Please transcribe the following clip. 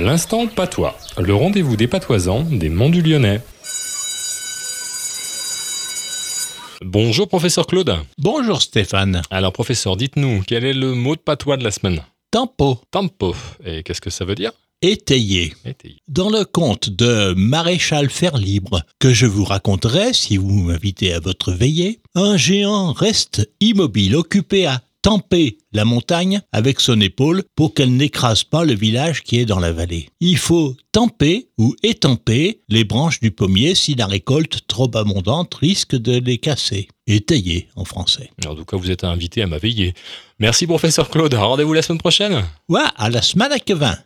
L'instant patois, le rendez-vous des patoisans des Monts du Lyonnais. Bonjour professeur Claude. Bonjour Stéphane. Alors professeur, dites-nous, quel est le mot de patois de la semaine? Tempo, Tempo. Et qu'est-ce que ça veut dire? Étayé. Étayer. Dans le conte de Maréchal Ferlibre, que je vous raconterai si vous m'invitez à votre veillée, un géant reste immobile, occupé à tamper la montagne avec son épaule pour qu'elle n'écrase pas le village qui est dans la vallée. Il faut tamper ou étamper les branches du pommier si la récolte trop abondante risque de les casser. Étayer en français. En tout cas, vous êtes invité à m'aveiller. Merci professeur Claude. Rendez-vous la semaine prochaine. Ouais, à la semaine à Kevin.